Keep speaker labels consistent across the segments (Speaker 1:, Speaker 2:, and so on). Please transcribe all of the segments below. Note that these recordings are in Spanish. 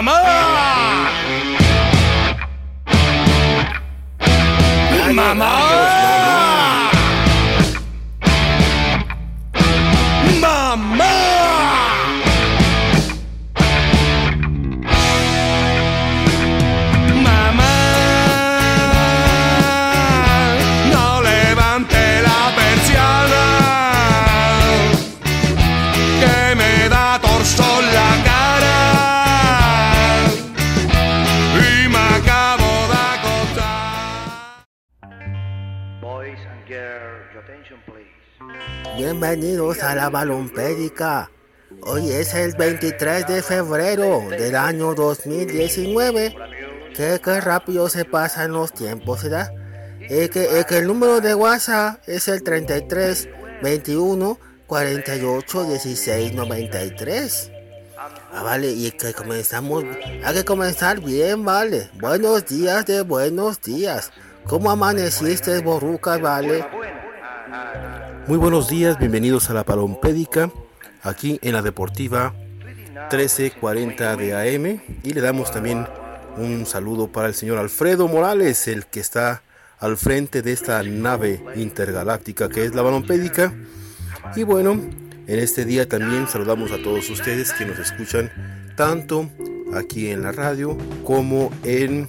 Speaker 1: Mama! Mama!
Speaker 2: Bienvenidos a la Balompédica. Hoy es el 23 de febrero del año 2019. Que, qué rápido se pasan los tiempos, ¿verdad? Es que, es que el número de WhatsApp es el 33 21 48 16 93. Ah, vale, y que comenzamos, hay que comenzar bien, vale. Buenos días de buenos días. ¿Cómo amaneciste, Borruca, vale?
Speaker 3: Muy buenos días, bienvenidos a la Palompédica, aquí en la Deportiva 1340 de AM. Y le damos también un saludo para el señor Alfredo Morales, el que está al frente de esta nave intergaláctica que es la Palompédica. Y bueno, en este día también saludamos a todos ustedes que nos escuchan tanto aquí en la radio como en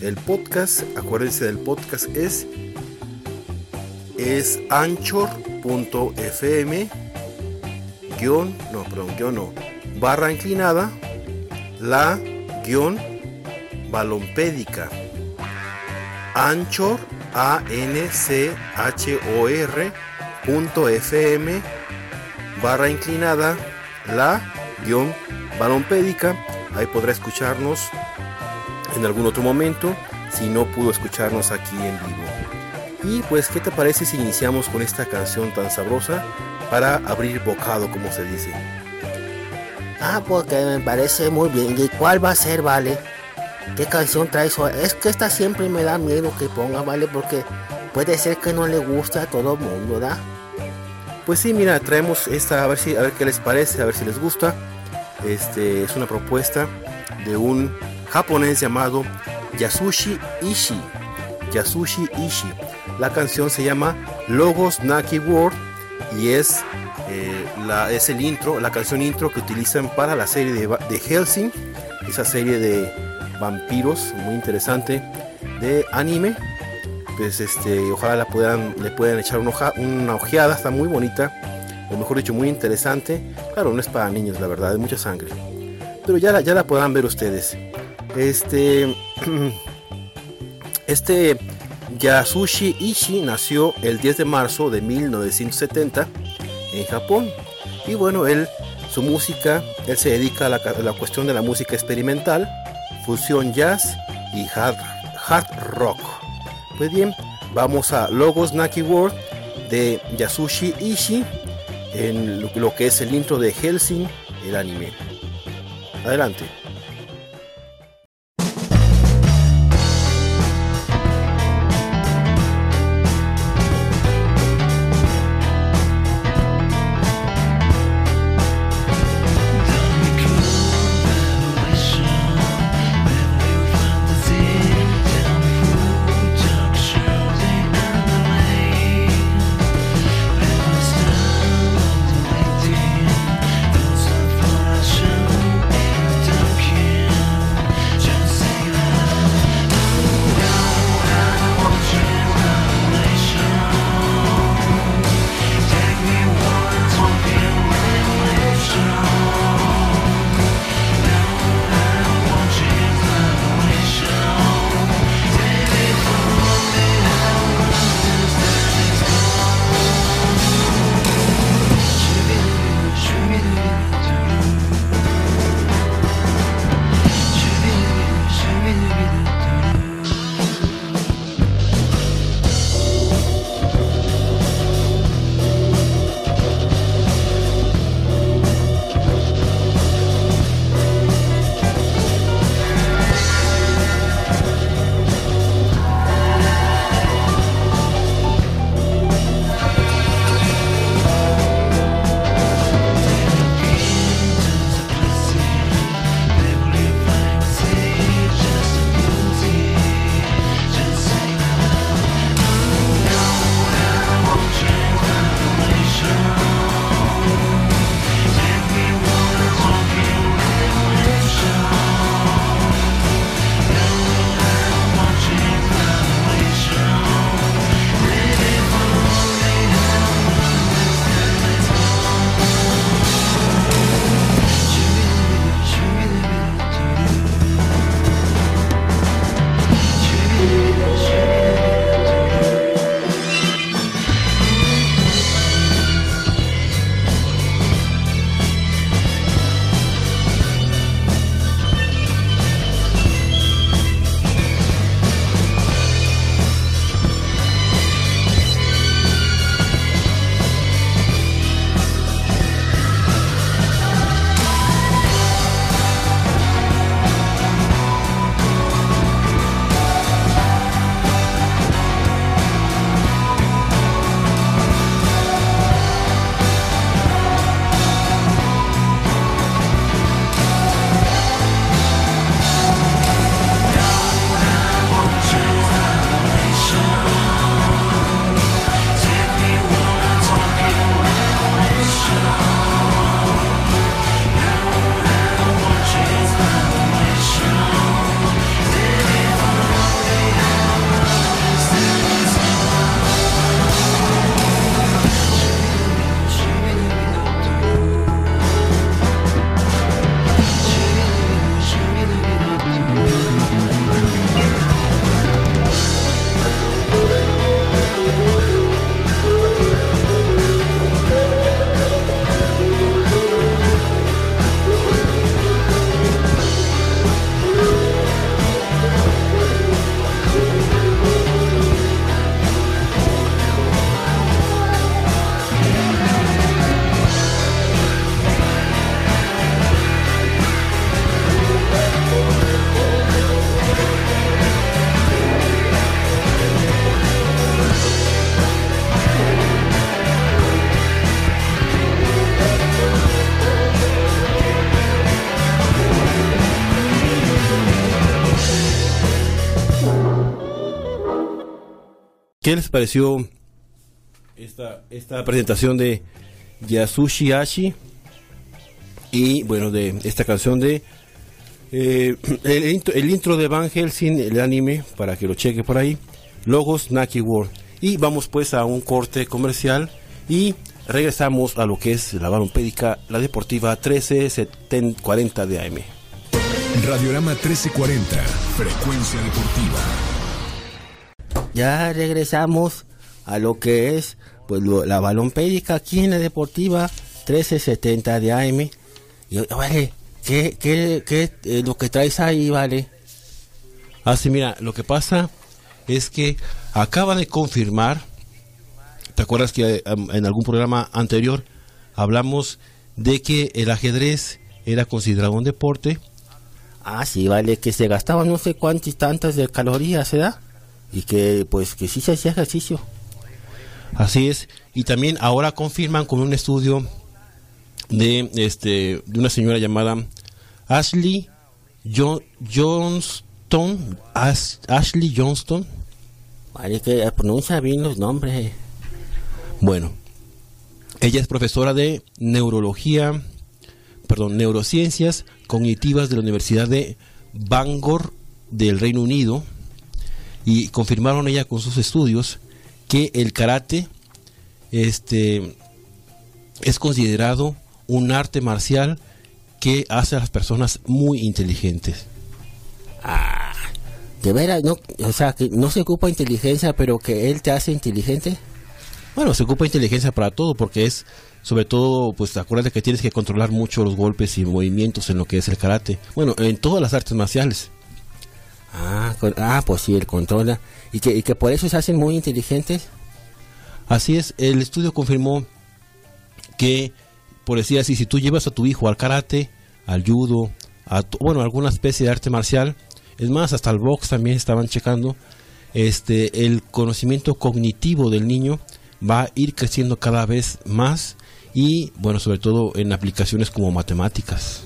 Speaker 3: el podcast. Acuérdense del podcast es es anchor.fm guion, no, perdón, guion no, barra inclinada, la guion balompédica. Anchor, a n c h o r punto fm barra inclinada, la guion balompédica. Ahí podrá escucharnos en algún otro momento si no pudo escucharnos aquí en vivo. Y pues, ¿qué te parece si iniciamos con esta canción tan sabrosa para abrir bocado, como se dice?
Speaker 2: Ah, porque me parece muy bien. ¿Y cuál va a ser, vale? ¿Qué canción traes hoy? Es que esta siempre me da miedo que ponga, vale, porque puede ser que no le guste a todo el mundo, ¿verdad?
Speaker 3: Pues sí, mira, traemos esta, a ver si, a ver qué les parece, a ver si les gusta. Este es una propuesta de un japonés llamado Yasushi Ishii. Yasushi Ishii. La canción se llama Logos Naki World y es, eh, la, es el intro, la canción intro que utilizan para la serie de, de Helsing, esa serie de vampiros muy interesante de anime. Pues este, ojalá la puedan, le puedan echar una, ojeada, está muy bonita, o mejor dicho, muy interesante. Claro, no es para niños, la verdad, es mucha sangre. Pero ya la, ya la podrán ver ustedes. Este, este Yasushi Ishii nació el 10 de marzo de 1970 en Japón. Y bueno, él, su música, él se dedica a la, cuestión de la música experimental, fusión jazz y hard, hard rock. Pues bien, vamos a Logos Naki World de Yasushi Ishii en lo, lo que es el intro de Helsing, el anime. Adelante. ¿Qué les pareció esta, presentación de Yasushi Ashi? Y bueno, de esta canción de eh, el, intro, de Van Helsing, el anime, para que lo cheque por ahí. Logos Naki World. Y vamos pues a un corte comercial y regresamos a lo que es la balompédica, la deportiva 1340 de AM.
Speaker 4: Radiorama 1340, frecuencia deportiva.
Speaker 2: Ya regresamos a lo que es pues lo- la balompédica aquí en la deportiva 1370 de AM. Y, vale, ¿qué, qué, qué eh, lo que traes ahí, vale?
Speaker 3: Ah, sí, mira, lo que pasa es que acaba de confirmar, ¿te acuerdas que am- en algún programa anterior hablamos de que el ajedrez era considerado un deporte?
Speaker 2: Ah, sí, vale, que se gastaban no sé cuántas y tantas de calorías, ¿verdad? Y que pues que sí se hacía ejercicio.
Speaker 3: Así es, y también ahora confirman con un estudio de este de una señora llamada Ashley Jo- Johnston, As- Ashley Johnston.
Speaker 2: Vale, que pronuncia bien los nombres.
Speaker 3: Bueno, ella es profesora de neurología, perdón, neurociencias cognitivas de la Universidad de Bangor del Reino Unido y confirmaron ella con sus estudios que el karate este es considerado un arte marcial que hace a las personas muy inteligentes.
Speaker 2: De veras, no, o sea, que no se ocupa inteligencia, pero que él te hace inteligente.
Speaker 3: Bueno, se ocupa inteligencia para todo porque es, sobre todo, pues acuérdate que tienes que controlar mucho los golpes y movimientos en lo que es el karate. Bueno, en todas las artes marciales.
Speaker 2: Ah, con- ah pues sí, él controla. Y que, y que por eso se hacen muy inteligentes.
Speaker 3: Así es, el estudio confirmó que, por decir así, si tú llevas a tu hijo al karate, al judo, a tu- bueno, alguna especie de arte marcial, es más, hasta el box también estaban checando, este, el conocimiento cognitivo del niño va a ir creciendo cada vez más y, bueno, sobre todo en aplicaciones como matemáticas.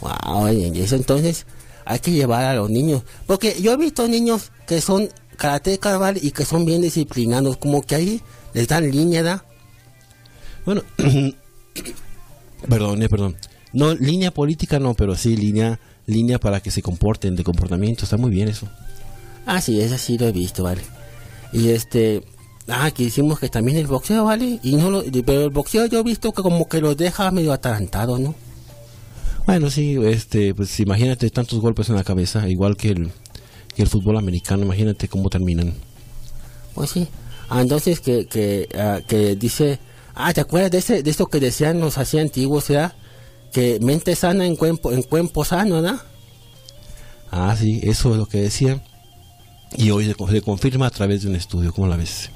Speaker 2: Wow, y eso entonces hay que llevar a los niños. Porque yo he visto niños que son karatecas, ¿vale? Y que son bien disciplinados. Como que ahí les dan línea, ¿da?
Speaker 3: Bueno, perdón, eh, perdón. No, línea política no, pero sí línea, línea para que se comporten, de comportamiento. Está muy bien eso.
Speaker 2: Ah, sí, ese sí lo he visto, ¿vale? Y este... Ah, que hicimos que también el boxeo, ¿vale? Y no lo, pero el boxeo yo he visto que como que los deja medio atarantados, ¿no?
Speaker 3: Bueno, sí, este, pues imagínate tantos golpes en la cabeza, igual que el, que el fútbol americano, imagínate cómo terminan.
Speaker 2: Pues sí. Ah, entonces que, que, ah, que dice... Ah, ¿te acuerdas de, ese, de esto que decían los así antiguos, ¿verdad? Que mente sana en cuerpo, en cuerpo sano, ¿verdad?
Speaker 3: Ah, sí, eso es lo que decía. Y hoy se, co- se confirma a través de un estudio, ¿cómo la ves?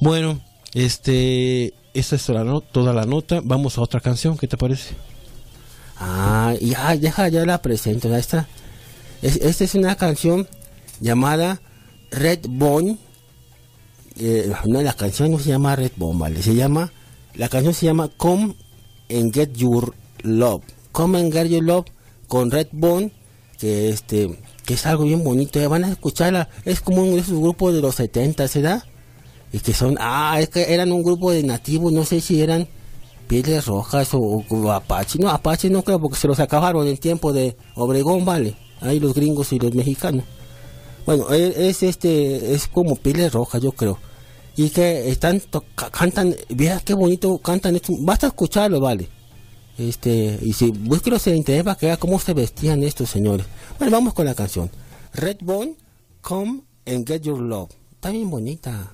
Speaker 3: Bueno, este, esta es la no- toda la nota. Vamos a otra canción, ¿qué te parece?
Speaker 2: Ah, y ah, deja, ya la presento. ya Esta, es, esta es una canción llamada Red Bone. Eh, no, la canción no se llama Red Bone, ¿vale? Se llama, la canción se llama Come and Get Your Love. Come and Get Your Love con Red Bone, que este, que es algo bien bonito. Ya van a escucharla. Es como uno de esos grupos de los 70, ¿verdad? Y que son, ah, es que eran un grupo de nativos, no sé si eran pieles rojas o, apache. No, apache no creo porque se los acabaron en tiempo de Obregón, vale. Ahí los gringos y los mexicanos. Bueno, e- es este, es como pieles rojas, yo creo. Y que están, cantan, vea qué bonito cantan esto. Basta escucharlo, vale. Este, y si búsquelos en internet para que vea cómo se vestían estos señores. Bueno, vamos con la canción. Redbone, Come and Get Your Love. Está bien bonita.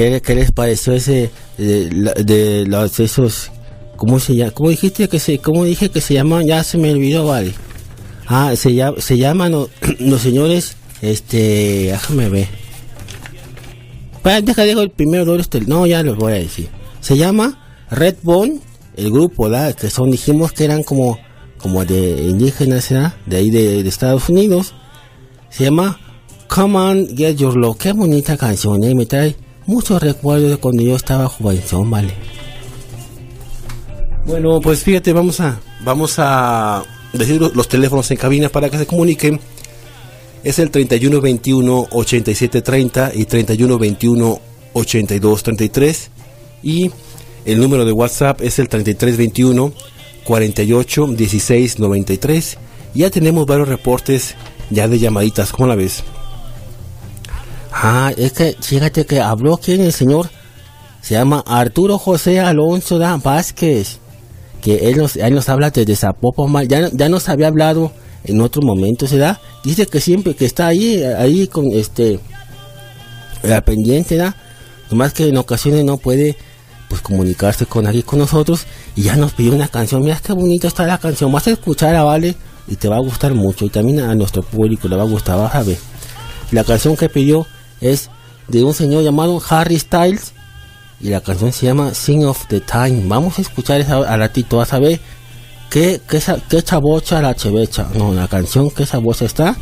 Speaker 2: ¿Qué, les pareció ese de, la- los esos cómo se llama? ¿Cómo dijiste que se cómo dije que se llaman? Ya se me olvidó, vale. Ah, se llama se llaman los, los señores este, déjame ver. Para, deja dejo el primero este, no, ya lo voy a decir. Se llama Redbone, el grupo, ¿verdad? Que son dijimos que eran como como de indígenas, ¿verdad? De ahí de, de Estados Unidos. Se llama Come on, Get Your Love. Qué bonita canción, ¿eh? Me trae muchos recuerdos de cuando yo estaba jovención, ¿vale?
Speaker 3: Bueno, pues fíjate, vamos a vamos decir los teléfonos en cabina para que se comuniquen. Es el 3121 8730 y 3121 8233 y el número de WhatsApp es el 3321 48 16 93. Ya tenemos varios reportes ya de llamaditas, ¿cómo la ves?
Speaker 2: Ah, es que fíjate que habló quién el señor. Se llama Arturo José Alonso da Vázquez. Que él nos, él nos habla desde Zapopan. Ya, ya nos había hablado en otro momento, ¿se da? Dice que siempre que está ahí, ahí con este. La pendiente, ¿da? Nomás que en ocasiones no puede pues comunicarse con alguien con nosotros y ya nos pidió una canción. Mira qué bonita está la canción. Vas a escucharla, ¿vale? Y te va a gustar mucho. Y también a nuestro público le va a gustar, vas a ver. La canción que pidió es de un señor llamado Harry Styles y la canción se llama Sing of the Time. Vamos a escuchar esa a ratito, vas a ver qué, qué, qué chabocha la chevecha. No, la canción que chabocha está.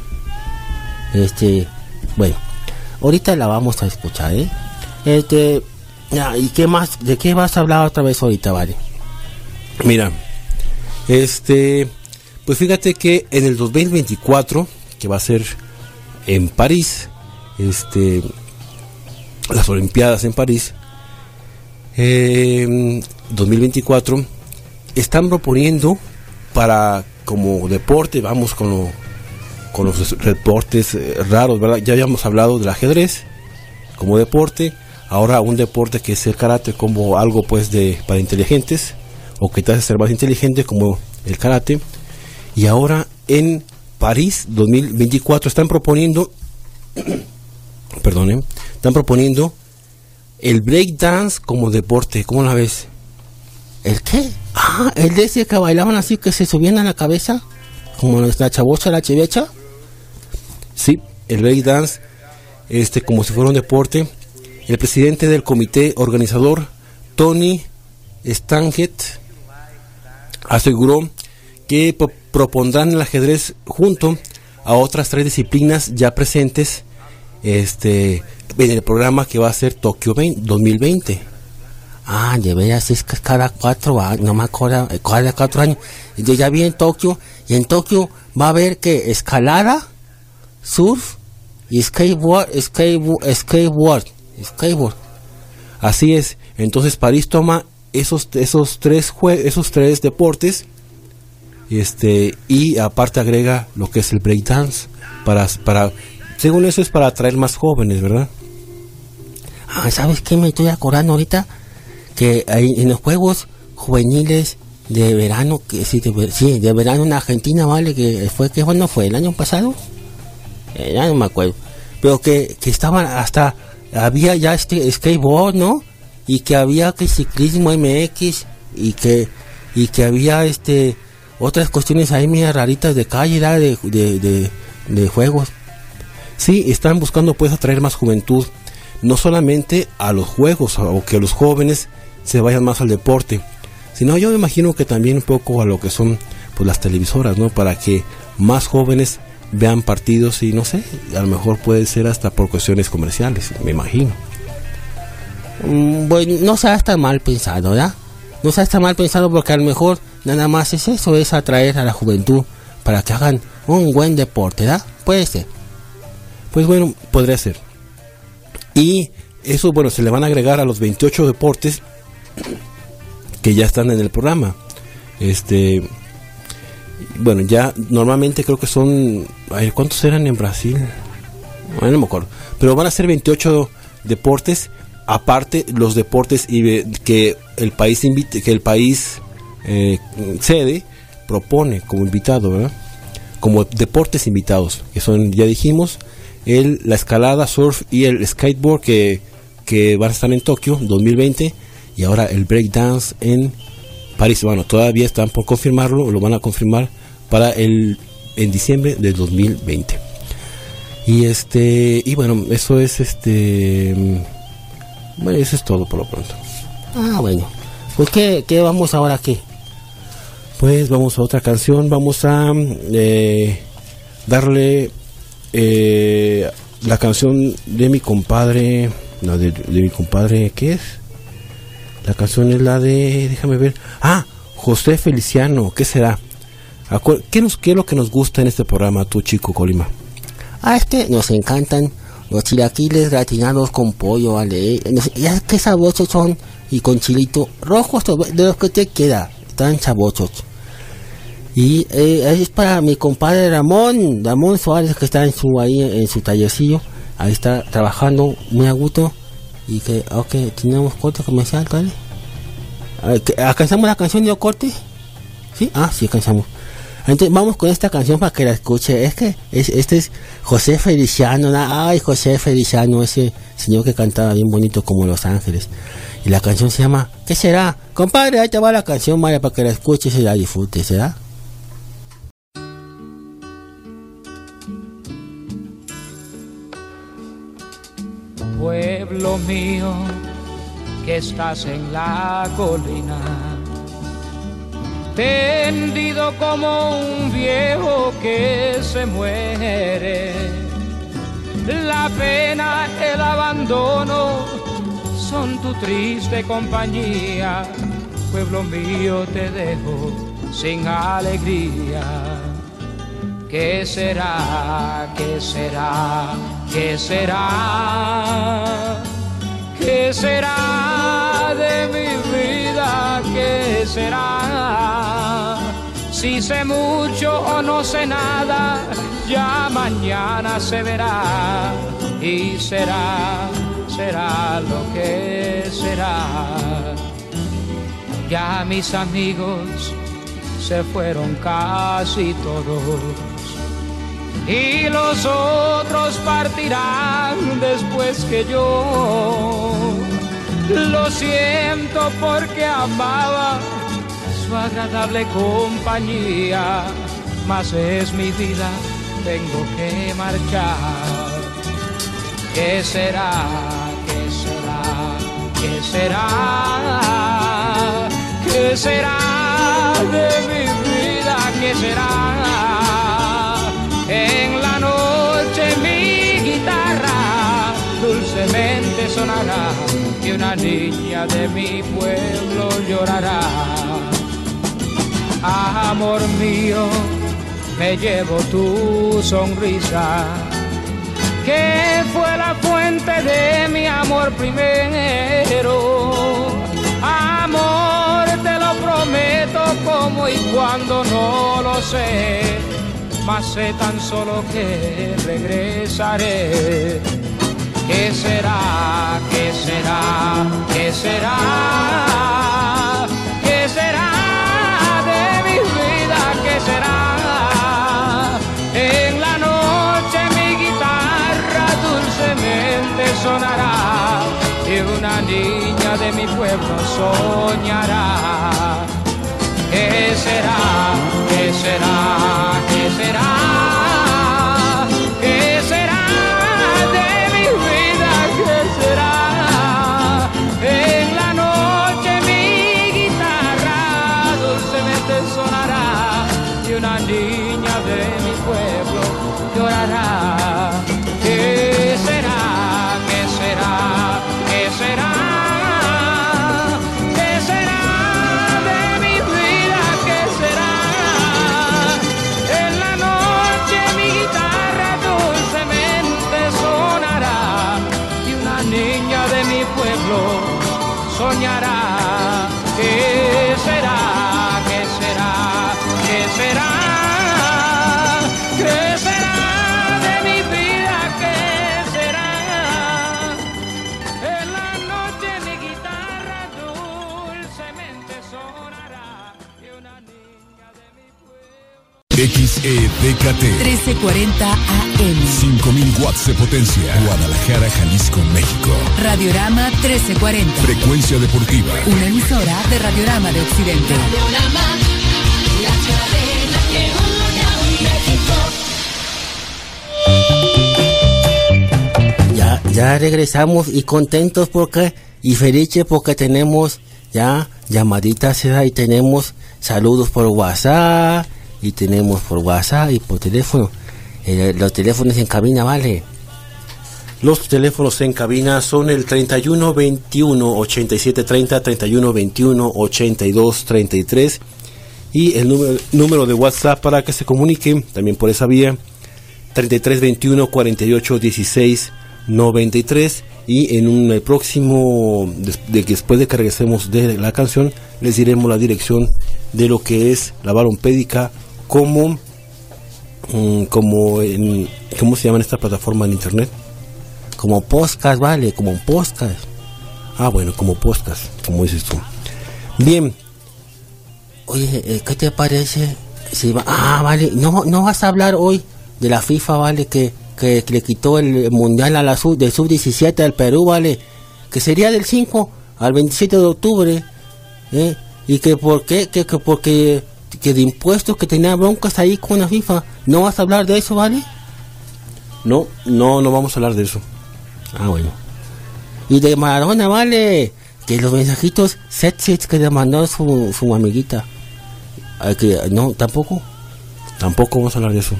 Speaker 2: Este, bueno, ahorita la vamos a escuchar, ¿eh? Este, ya, ¿y qué más? ¿De qué vas a hablar otra vez ahorita, vale?
Speaker 3: Mira, este, pues fíjate que en el 2024, que va a ser en París, este, las Olimpiadas en París, eh, 2024, están proponiendo para como deporte, vamos con, lo- con los deportes eh, raros. Ya habíamos hablado del ajedrez como deporte, ahora un deporte que es el karate como algo pues de para inteligentes o que te hace ser más inteligente como el karate y ahora en París 2024 están proponiendo perdón, están proponiendo el breakdance como deporte, ¿cómo la ves?
Speaker 2: ¿El qué? Ah, el de ese que bailaban así que se subían a la cabeza. Como la chabocha, la chevecha.
Speaker 3: Sí, el breakdance, este, como si fuera un deporte. El presidente del comité organizador, Tony Stanget, aseguró que pro- propondrán el ajedrez junto a otras tres disciplinas ya presentes este, en el programa que va a ser Tokio 20 2020.
Speaker 2: Ah, de veras, es cada cuatro años, no me acuerdo, cada cuatro años. Yo ya vi en Tokio, y en Tokio va a haber que escalada, surf y skateboard, skateboard, skateboard, skateboard.
Speaker 3: Así es. Entonces París toma esos esos tres jue- esos tres deportes este y aparte agrega lo que es el breakdance para para según eso es para atraer más jóvenes, ¿verdad?
Speaker 2: Ah, ¿sabes qué me estoy acordando ahorita? Que en los juegos juveniles de verano, que sí, de, sí, de verano en Argentina, ¿vale? Que fue, que bueno fue? ¿El año pasado? Eh, ya no me acuerdo. Pero que, que estaban hasta, había ya este skateboard, ¿no? Y que había que ciclismo MX y que, y que había este, otras cuestiones ahí medio raritas de calle, de, de, de juegos.
Speaker 3: Sí, están buscando pues atraer más juventud, no solamente a los juegos o que los jóvenes se vayan más al deporte, sino yo me imagino que también un poco a lo que son pues las televisoras, ¿no? Para que más jóvenes vean partidos y no sé, a lo mejor puede ser hasta por cuestiones comerciales, me imagino.
Speaker 2: Mm, Bueno, no sea tan mal pensado, ¿verdad? No sea tan mal pensado porque a lo mejor nada más es eso, es atraer a la juventud para que hagan un buen deporte, ¿verdad? Puede ser.
Speaker 3: Pues bueno, podría ser. Y eso, bueno, se le van a agregar a los 28 deportes que ya están en el programa. Este, bueno, ya normalmente creo que son, ¿cuántos eran en Brasil? No me acuerdo. Pero van a ser 28 deportes, aparte los deportes que el país invite, que el país eh, sede propone como invitado, ¿verdad? Como deportes invitados, que son, ya dijimos, el, la escalada, surf y el skateboard que, que van a estar en Tokio 2020 y ahora el breakdance en París. Bueno, todavía están por confirmarlo, lo van a confirmar para el en diciembre del 2020. Y este y bueno, eso es este bueno, eso es todo por lo pronto.
Speaker 2: Ah, bueno. Pues, ¿qué, qué vamos ahora aquí?
Speaker 3: Pues vamos a otra canción, vamos a eh, darle eh, la canción de mi compadre, no, de, de mi compadre, ¿qué es? La canción es la de, déjame ver, ah, José Feliciano, ¿qué será? ¿Qué, nos, ¿Qué es lo que nos gusta en este programa, tú chico Colima?
Speaker 2: Ah, este nos encantan los chilaquiles gratinados con pollo. Nos- Ya qué sabrosos son y con chilito rojos o de los que te queda, tan sabrosos. Y eh, es para mi compadre Ramón, Ramón Suárez que está en su ahí en su tallercillo, ahí está trabajando muy a gusto y que ok, tenemos corte comercial, ¿vale? Ah, ¿que- ¿Alcanzamos la canción de corte? ¿Sí? Ah, sí, alcanzamos. Entonces vamos con esta canción para que la escuche. Es que es, este es José Feliciano. Ay, José Feliciano, ese señor que cantaba bien bonito como Los Ángeles. Y la canción se llama ¿Qué será? Compadre, ahí te va la canción, María, para que la escuches y la disfrutes, ¿será?
Speaker 5: Mío que estás en la colina, tendido como un viejo que se muere. La pena, el abandono son tu triste compañía. Pueblo mío, te dejo sin alegría. ¿Qué será? ¿Qué será? ¿Qué será? ¿Qué será de mi vida? ¿Qué será? Si sé mucho o no sé nada, ya mañana se verá y será, será lo que será. Ya mis amigos se fueron casi todos y los otros partirán después que yo. Lo siento porque amaba su agradable compañía, mas es mi vida, tengo que marchar. ¿Qué será? ¿Qué será? ¿Qué será? ¿Qué será de mi vida? ¿Qué será? En la noche mi guitarra dulcemente sonará y una niña de mi pueblo llorará. Amor mío, me llevo tu sonrisa que fue la fuente de mi amor primero. Amor, te lo prometo como y cuando no lo sé, mas sé tan solo que regresaré. ¿Qué será? ¿Qué será? ¿Qué será? ¿Qué será de mi vida? ¿Qué será? En la noche mi guitarra dulcemente sonará y una niña de mi pueblo soñará. ¿Qué será? ¿Qué será?
Speaker 6: 1340 AM.
Speaker 4: 5000 watts de potencia. Guadalajara, Jalisco, México.
Speaker 6: Radiorama 1340.
Speaker 4: Frecuencia deportiva.
Speaker 6: Una emisora de Radiorama de Occidente.
Speaker 2: Ya, ya regresamos y contentos porque, y felices porque tenemos ya llamaditas y tenemos saludos por WhatsApp y tenemos por WhatsApp y por teléfono. Eh, los teléfonos en cabina, vale.
Speaker 3: Los teléfonos en cabina son el 31 21 87 30, 31 21 82 33 y el número, número de WhatsApp para que se comuniquen también por esa vía 33 21 48 16 93 y en un próximo de después de que regresemos de la canción les diremos la dirección de lo que es la balompédica como mm, como en cómo se llama esta plataforma en internet
Speaker 2: Como podcast, vale, como podcast.
Speaker 3: ah bueno como podcast como dices tú bien
Speaker 2: Oye, eh, ¿qué te parece? Si va- ah, vale, no, no vas a hablar hoy de la FIFA, vale, que, que, le quitó el mundial a la sub, del sub-17 al Perú, vale, que sería del 5 al 27 de octubre, ¿eh? Y que por qué, que, que porque que de impuestos que tenía broncas ahí con la FIFA, no vas a hablar de eso, vale.
Speaker 3: no no no vamos a hablar de eso
Speaker 2: Ah, bueno. Y de Maradona, vale, que los mensajitos sexys que le mandó su, su amiguita, que no, tampoco.
Speaker 3: tampoco vamos a hablar de eso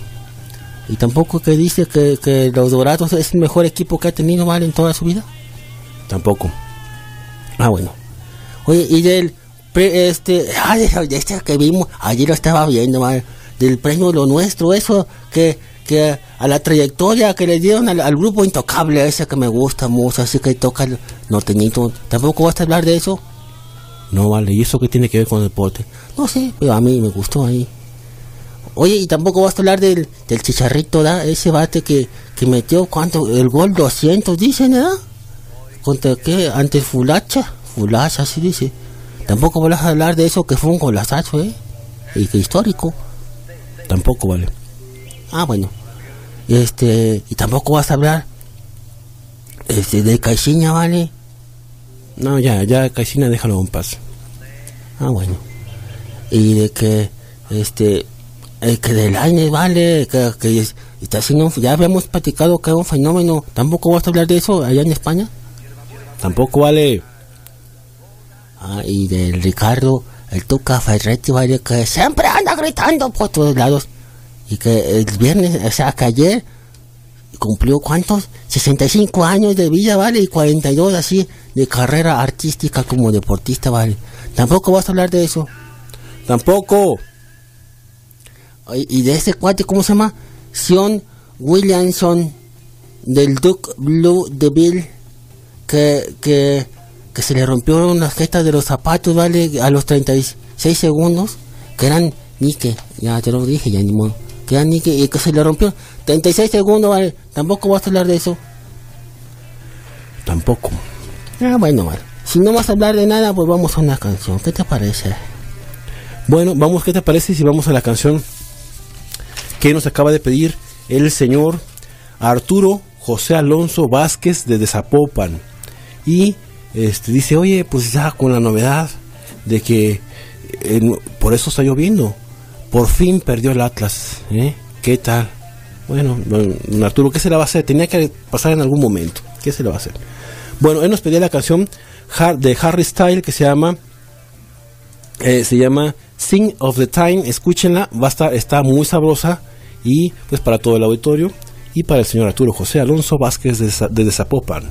Speaker 2: Y tampoco que dice que, que los Dorados es el mejor equipo que ha tenido mal en toda su vida.
Speaker 3: tampoco
Speaker 2: Ah, bueno. Oye, y del este, de este que vimos, ayer lo estaba viendo, mal, del premio Lo Nuestro, eso que, que a la trayectoria que le dieron al, grupo Intocable, ese que me gusta mucho, así que toca el norteñito. ¿Tampoco vas a hablar de eso?
Speaker 3: no vale y eso qué tiene que ver con el deporte
Speaker 2: No sé, pero a mí me gustó ahí. Oye, y tampoco vas a hablar del, del chicharrito, ¿da? Ese bate que, que metió, ¿cuánto? El gol 200, dicen, ¿verdad? ¿Contra qué? Ante Fulacha. Fulacha, así dice. Tampoco vas a hablar de eso que fue un golazazo, ¿eh? Y que histórico.
Speaker 3: tampoco vale
Speaker 2: Ah, bueno. Este, y tampoco vas a hablar este, de Caixinha, ¿vale?
Speaker 3: no ya ya Caixina déjalo en paz
Speaker 2: Ah, bueno. Y de que, este, eh, que del aire, vale, que, que es- está haciendo, ya habíamos platicado que es un fenómeno. ¿Tampoco vas a hablar de eso allá en España?
Speaker 3: tampoco vale
Speaker 2: Ah, y del Ricardo, el Tuca Ferretti, vale, que siempre anda gritando por todos lados. Y que el viernes, o sea, que ayer cumplió cuántos? 65 años de vida, vale, y 42 así de carrera artística como deportista, vale. ¿Tampoco vas a hablar de eso?
Speaker 3: tampoco
Speaker 2: Y de ese cuate, ¿cómo se llama? Sion Williamson del Duke Blue Devil que, que, se le rompieron las gestas de los zapatos, ¿vale? A los 36 segundos, que eran Nike, ya te lo dije, ya ni modo, que eran Nike y que se le rompió 36 segundos, ¿vale? Tampoco vas a hablar de eso.
Speaker 3: tampoco
Speaker 2: Ah, bueno. Si no vas a hablar de nada, pues vamos a una canción. ¿Qué te parece?
Speaker 3: Bueno, vamos, ¿qué te parece si vamos a la canción que nos acaba de pedir el señor Arturo José Alonso Vázquez de Zapopan? Y este dice, oye, pues ya con la novedad de que por eso está lloviendo. Por fin perdió el Atlas. ¿eh? ¿Qué tal? Bueno, don Arturo, ¿qué se le va a hacer? Tenía que pasar en algún momento. ¿Qué se le va a hacer? Bueno, él nos pedía la canción de Harry Style que se llama eh, se llama Sing of the Time, escúchenla, va a estar, está muy sabrosa y pues para todo el auditorio y para el señor Arturo José Alonso Vázquez de, de Zapopan.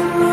Speaker 7: to me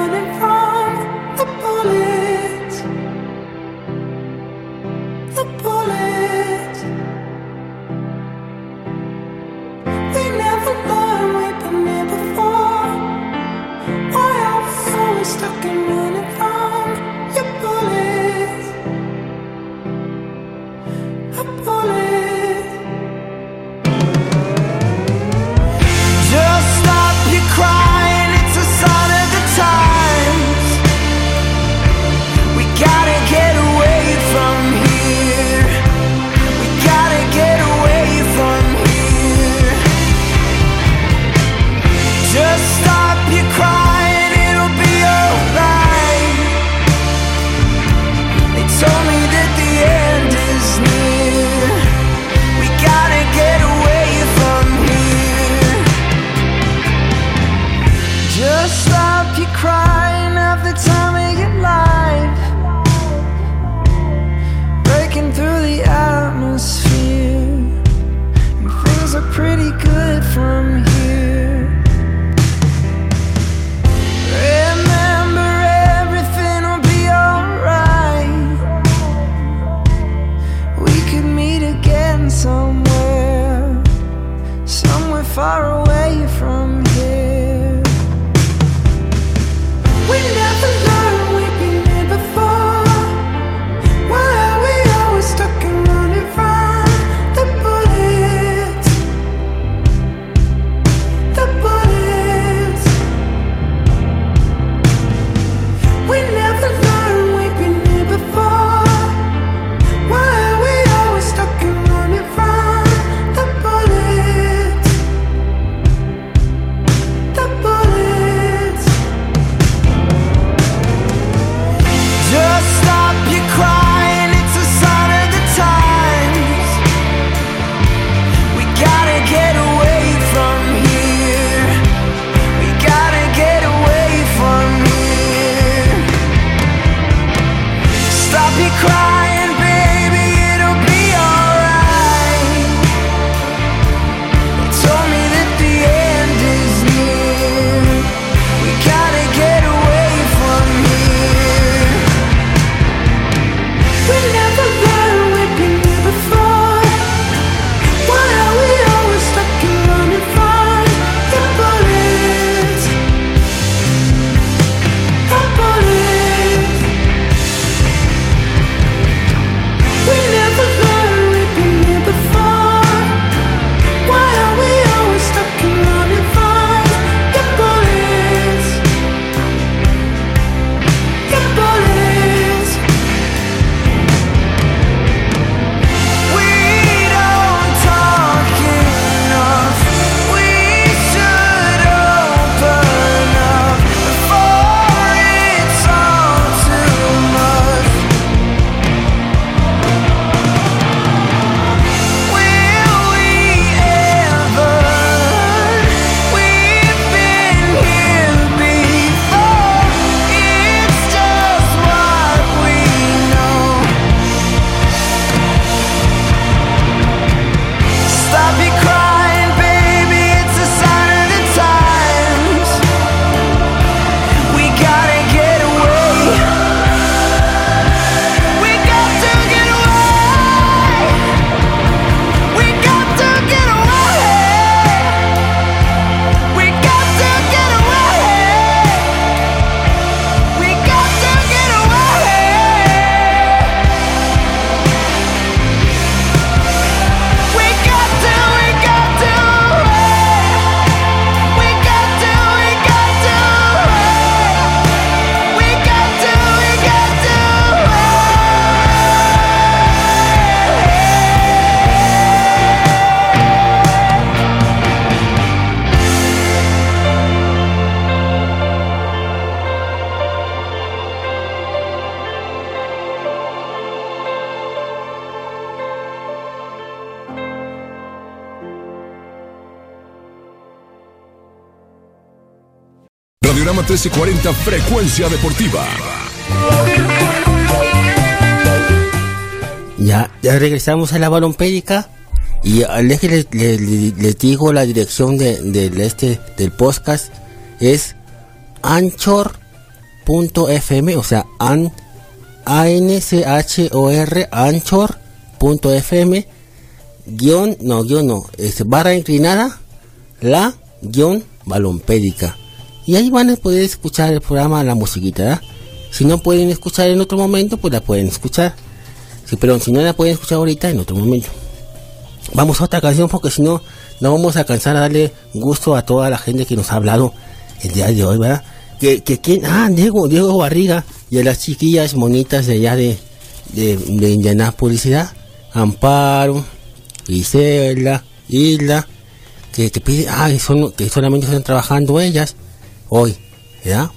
Speaker 4: 1340 Frecuencia Deportiva.
Speaker 8: Ya, ya regresamos a la balompédica y les, les, les- digo la dirección de, del este del podcast es anchor.fm, o sea, a n c h o r anchor.fm guion, no, guion no, es barra inclinada, la guion balompédica. Y ahí van a poder escuchar el programa, la musiquita, ¿verdad? Si no pueden escuchar en otro momento, pues la pueden escuchar. Pero si no la pueden escuchar ahorita, en otro momento. Vamos a otra canción porque si no, no vamos a alcanzar a darle gusto a toda la gente que nos ha hablado el día de hoy, ¿verdad? Que, que quién, ah, Diego, Diego Barriga y a las chiquillas bonitas de allá de, de, de ¿verdad? Amparo, Isela, Isla, que te pide, ah, que, que solamente están trabajando ellas hoy, ¿verdad?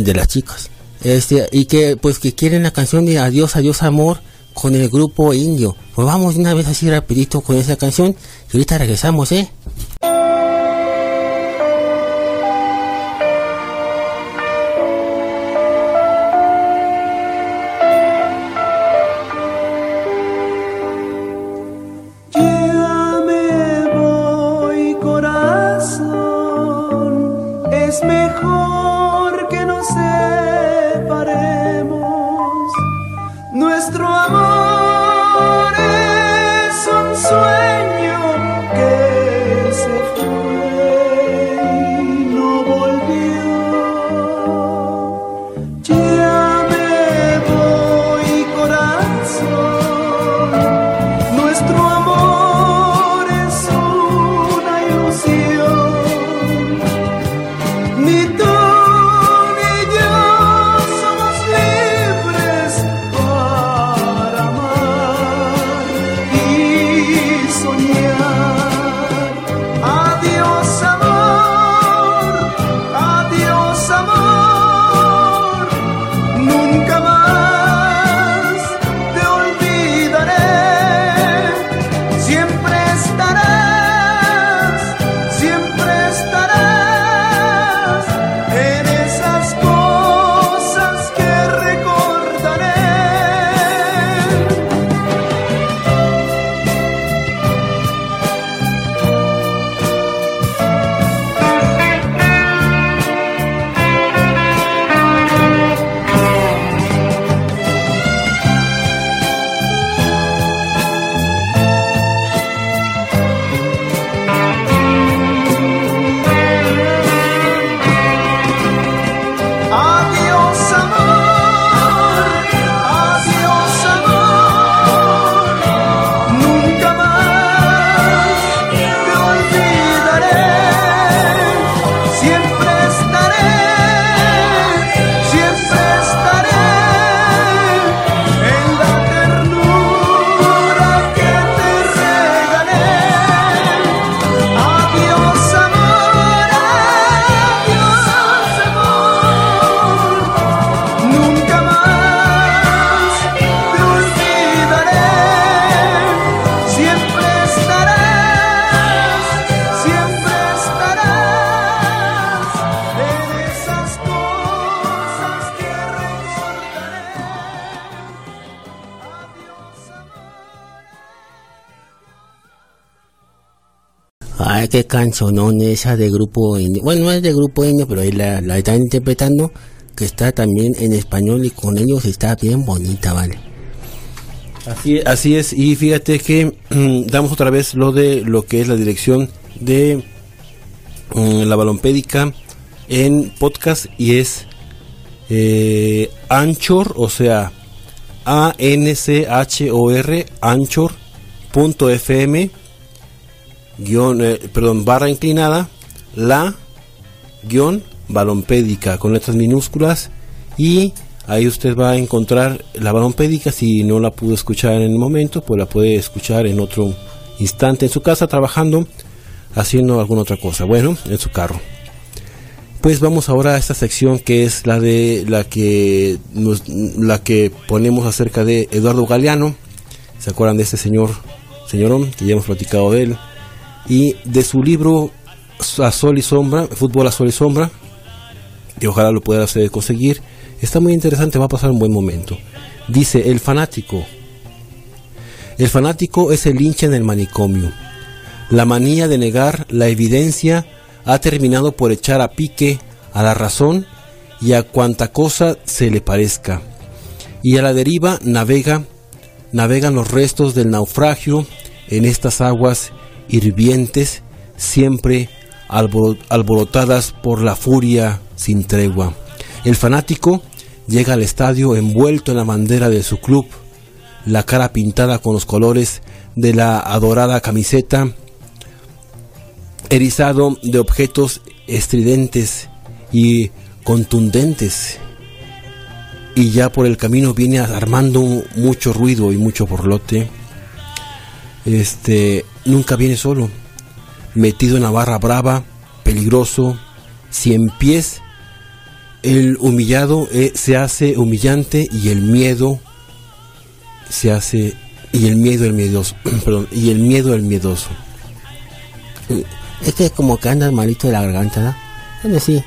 Speaker 8: De las chicas. Este, y que pues que quieren la canción de Adiós, Adiós Amor con el grupo indio. Pues vamos una vez así rapidito con esa canción y ahorita regresamos, ¿eh? Qué esa de grupo. Bueno, no es de grupo indio, pero ahí la, la están interpretando, que está también en español y con ellos está bien bonita, ¿vale?
Speaker 3: Así, así es, y fíjate que mm, damos otra vez lo de lo que es la dirección de mm, la balompédica en podcast y es eh, Anchor, o sea, A-N-C-H-O-R, Anchor.fm, guion, eh, perdón, barra inclinada, la guion balompédica con letras minúsculas y ahí usted va a encontrar la balompédica. Si no la pudo escuchar en el momento pues la puede escuchar en otro instante en su casa trabajando haciendo alguna otra cosa. Bueno en su carro. Pues vamos ahora a esta sección que es la de la que nos- la que ponemos acerca de Eduardo Galeano. Se acuerdan de este señor señorón que ya hemos platicado de él y de su libro a sol y sombra fútbol a sol y sombra y ojalá lo pueda conseguir. Está muy interesante, va a pasar un buen momento. Dice, el fanático. El fanático es el hincha en el manicomio. La manía de negar la evidencia ha terminado por echar a pique a la razón y a cuanta cosa se le parezca. Y a la deriva navega, navegan los restos del naufragio en estas aguas hirvientes, siempre alboro- alborotadas por la furia sin tregua. El fanático llega al estadio envuelto en la bandera de su club, la cara pintada con los colores de la adorada camiseta, erizado de objetos estridentes y contundentes. Y ya por el camino viene armando mucho ruido y mucho borlote. Este nunca viene solo, metido en la barra brava, peligroso, cien pies. El humillado eh, se hace humillante y el miedo se hace y el miedo el miedoso, perdón, y el miedo el miedoso.
Speaker 2: Es que como que anda malito de la garganta, ¿no? Sí.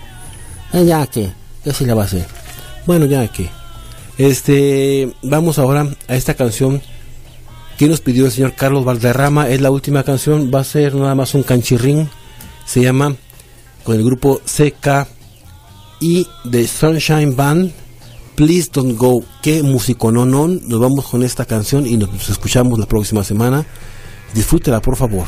Speaker 2: Eh, ya que, ya sí la va a hacer.
Speaker 3: Bueno, ya que. Este, vamos ahora a esta canción que nos pidió el señor Carlos Valderrama. Es la última canción, va a ser nada más un canchirrín. Se llama con el grupo CK y The Sunshine Band. Please Don't Go. Qué músico no Nos vamos con esta canción y nos escuchamos la próxima semana. Disfrútela, por favor.